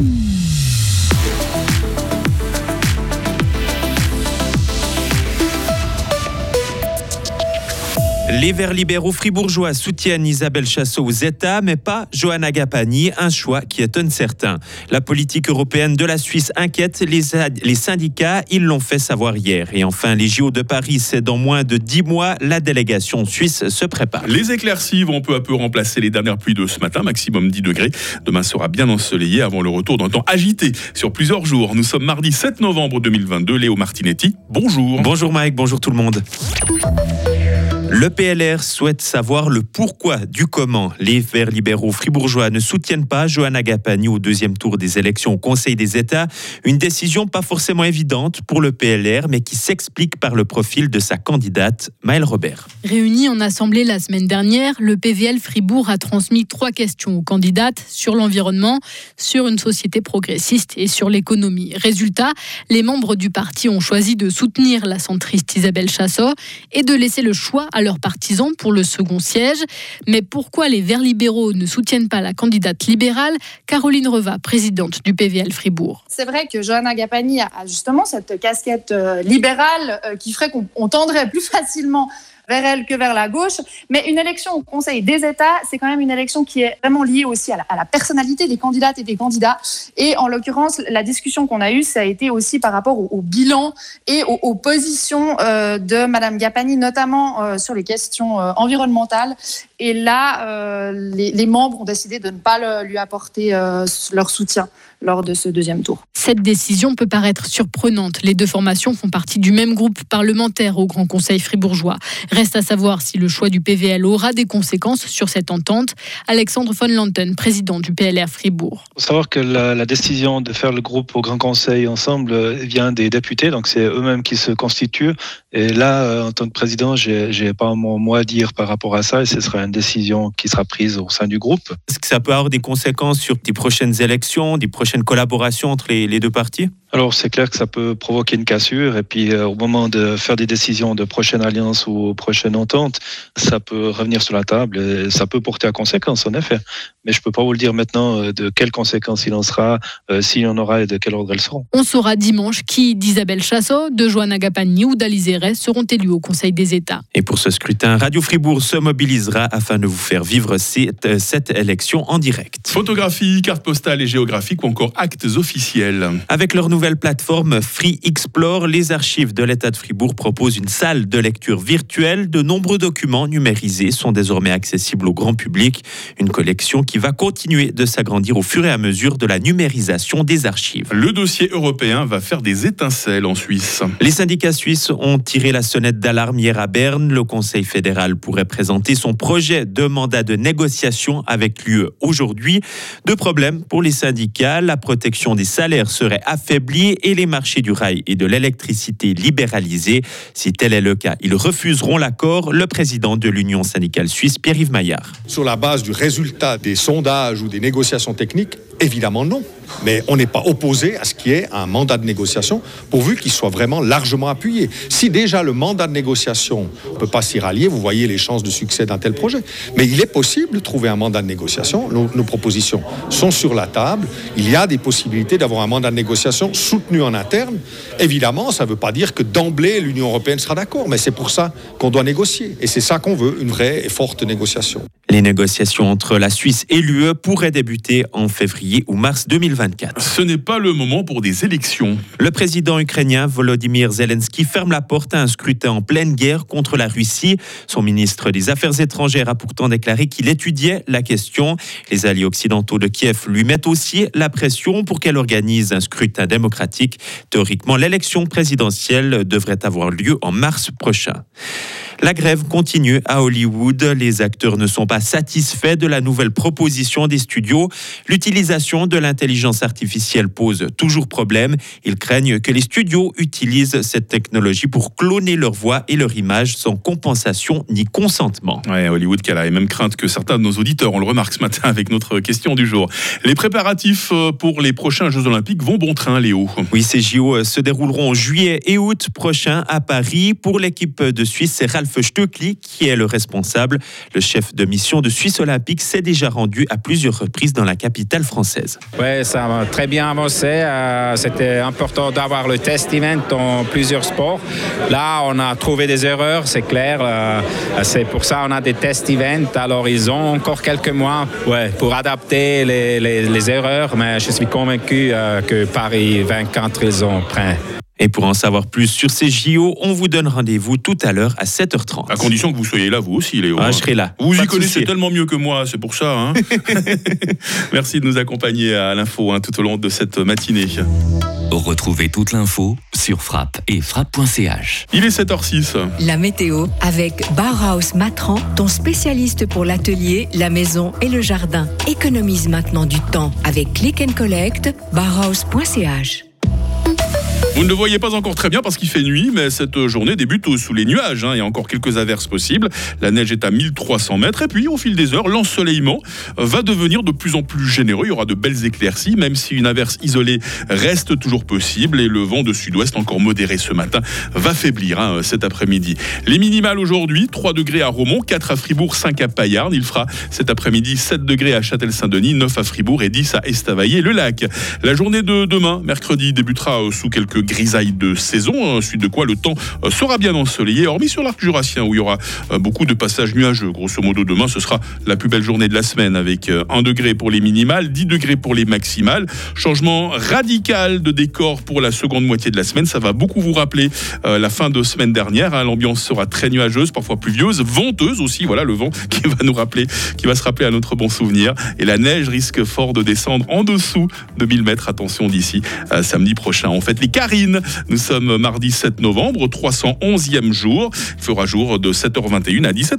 Mm-hmm. Les Verts libéraux fribourgeois soutiennent Isabelle Chassot aux États, mais pas Johanna Gapani, un choix qui étonne certains. La politique européenne de la Suisse inquiète les, les syndicats, ils l'ont fait savoir hier. Et enfin, les JO de Paris, c'est dans moins de dix mois, la délégation suisse se prépare. Les éclaircies vont peu à peu remplacer les dernières pluies de ce matin, maximum 10 degrés. Demain sera bien ensoleillé avant le retour d'un temps agité sur plusieurs jours. Nous sommes mardi 7 novembre 2022. Léo Martinetti, bonjour. Bonjour Mike, bonjour tout le monde. Le PLR souhaite savoir le pourquoi du comment. Les Verts libéraux fribourgeois ne soutiennent pas Johanna Gapani au deuxième tour des élections au Conseil des États. Une décision pas forcément évidente pour le PLR, mais qui s'explique par le profil de sa candidate, Maëlle Robert. Réuni en assemblée la semaine dernière, le PVL Fribourg a transmis trois questions aux candidates sur l'environnement, sur une société progressiste et sur l'économie. Résultat, les membres du parti ont choisi de soutenir la centriste Isabelle Chassot et de laisser le choix à leurs partisans pour le second siège. Mais pourquoi les Verts libéraux ne soutiennent pas la candidate libérale Caroline Reva, présidente du PVL Fribourg? C'est vrai que Johanna Gapani a justement cette casquette euh, libérale euh, qui ferait qu'on tendrait plus facilement vers elle que vers la gauche. Mais une élection au Conseil des États, c'est quand même une élection qui est vraiment liée aussi à la, personnalité des candidates et des candidats. Et en l'occurrence, la discussion qu'on a eue, ça a été aussi par rapport au, bilan et aux, positions euh, de Madame Gapani, notamment euh, sur les questions euh, environnementales. Et là, les, les, membres ont décidé de ne pas le, lui apporter leur soutien lors de ce deuxième tour. Cette décision peut paraître surprenante. Les deux formations font partie du même groupe parlementaire au Grand Conseil fribourgeois. Reste à savoir si le choix du PVL aura des conséquences sur cette entente. Alexandre von Lanten, président du PLR Fribourg. Il faut savoir que la, décision de faire le groupe au Grand Conseil ensemble vient des députés, donc c'est eux-mêmes qui se constituent. Et là, euh, en tant que président, j'ai pas mon mot à dire par rapport à ça, et ce sera décision qui sera prise au sein du groupe. Est-ce que ça peut avoir des conséquences sur les prochaines élections, des prochaines une collaboration entre les, deux parties? Alors c'est clair que ça peut provoquer une cassure et puis euh, au moment de faire des décisions de prochaine alliance ou prochaine entente, ça peut revenir sur la table et ça peut porter à conséquence en effet. Mais je peux pas vous le dire maintenant euh, de quelles conséquences il en sera, euh, s'il y en aura et de quel ordre elles seront. On saura dimanche qui d'Isabelle Chassot, de Joanna Gapani ou d'Alizé seront élus au Conseil des États. Et pour ce scrutin, Radio Fribourg se mobilisera afin de vous faire vivre cette, cette élection en direct. Photographie, carte postale et géographique ou encore actes officiels. Avec leur nouvelle plateforme Free Explore, les archives de l'État de Fribourg proposent une salle de lecture virtuelle. De nombreux documents numérisés sont désormais accessibles au grand public. Une collection qui va continuer de s'agrandir au fur et à mesure de la numérisation des archives. Le dossier européen va faire des étincelles en Suisse. Les syndicats suisses ont tiré la sonnette d'alarme hier à Berne. Le Conseil fédéral pourrait présenter son projet de mandat de négociation avec l'UE aujourd'hui. Deux problèmes pour les syndicats. La protection des salaires serait affaiblie et les marchés du rail et de l'électricité libéralisés. Si tel est le cas, ils refuseront l'accord. Le président de l'Union syndicale suisse, Pierre-Yves Maillard. Sur la base du résultat des sondages ou des négociations techniques, évidemment non. Mais on n'est pas opposé à ce qui est un mandat de négociation, pourvu qu'il soit vraiment largement appuyé. Si déjà le mandat de négociation ne peut pas s'y rallier, vous voyez les chances de succès d'un tel projet. Mais il est possible de trouver un mandat de négociation. Nos, nos propositions sont sur la table. Il y a des possibilités d'avoir un mandat de négociation soutenu en interne. Évidemment, ça ne veut pas dire que d'emblée l'Union européenne sera d'accord, mais c'est pour ça qu'on doit négocier. Et c'est ça qu'on veut, une vraie et forte négociation. Les négociations entre la Suisse et l'UE pourraient débuter en février ou mars 2024. Ce n'est pas le moment pour des élections. Le président ukrainien Volodymyr Zelensky ferme la porte à un scrutin en pleine guerre contre la Russie. Son ministre des Affaires étrangères a pourtant déclaré qu'il étudiait la question. Les alliés occidentaux de Kiev lui mettent aussi la pression pour qu'elle organise un scrutin démocratique. Théoriquement, l'élection présidentielle devrait avoir lieu en mars prochain. La grève continue à Hollywood. Les acteurs ne sont pas satisfaits de la nouvelle proposition des studios. L'utilisation de l'intelligence artificielle pose toujours problème. Ils craignent que les studios utilisent cette technologie pour cloner leur voix et leur image sans compensation ni consentement. Ouais, Hollywood qui a la même crainte que certains de nos auditeurs. On le remarque ce matin avec notre question du jour. Les préparatifs euh, pour les prochains Jeux Olympiques vont bon train, Léo. Oui, ces JO euh, se dérouleront en juillet et août prochain à Paris. Pour l'équipe de Suisse, c'est Ralph Stöckli qui est le responsable. Le chef de mission de Suisse Olympique s'est déjà rendu à plusieurs reprises dans la capitale française. Oui, ça a très bien avancé. Euh, c'était important d'avoir le test event dans plusieurs sports. Là, on a trouvé des erreurs, c'est clair. Euh, c'est pour ça qu'on a des test events. Ils ont encore quelques mois ouais, pour adapter les, erreurs, mais je suis convaincu euh, que Paris 24, ils ont prêt. Et pour en savoir plus sur ces JO, on vous donne rendez-vous tout à l'heure à 7h30. À condition que vous soyez là, vous aussi, Léo. Ah, hein. je serai là. Vous Pas y connaissez tellement mieux que moi, c'est pour ça. hein. Merci de nous accompagner à l'info hein, tout au long de cette matinée. Retrouvez toute l'info sur frappe et frappe.ch. Il est 7h06. La météo avec Bauhaus Matran, ton spécialiste pour l'atelier, la maison et le jardin. Économise maintenant du temps avec Click and Collect, bauhaus.ch. Vous ne le voyez pas encore très bien parce qu'il fait nuit, mais cette journée débute sous les nuages. hein. Il y a encore quelques averses possibles. La neige est à 1300 mètres. Et puis, au fil des heures, l'ensoleillement va devenir de plus en plus généreux. Il y aura de belles éclaircies, même si une averse isolée reste toujours possible. Et le vent de sud-ouest, encore modéré ce matin, va faiblir hein, cet après-midi. Les minimales aujourd'hui, 3 degrés à Romont, 4 à Fribourg, 5 à Payarn. Il fera cet après-midi 7 degrés à Châtel-Saint-Denis, 9 à Fribourg et 10 à Estavayer-le-Lac. La journée de demain, mercredi, débutera euh, sous quelques grisailles de saison, ensuite de quoi le temps euh, sera bien ensoleillé, hormis sur l'arc jurassien où il y aura euh, beaucoup de passages nuageux. Grosso modo, demain, ce sera la plus belle journée de la semaine avec euh, 1 degré pour les minimales, 10 degrés pour les maximales. Changement radical de décor pour la seconde moitié de la semaine. Ça va beaucoup vous rappeler euh, la fin de semaine dernière. hein. L'ambiance sera très nuageuse, parfois pluvieuse, venteuse aussi. Voilà le vent qui va nous rappeler, qui va se rappeler à notre bon souvenir. Et la neige risque fort de descendre en dessous de 1000 mètres. Attention d'ici euh, samedi prochain. On fête les Nous sommes mardi 7 novembre, 311e jour. Il fera jour de 7h21 à 17h.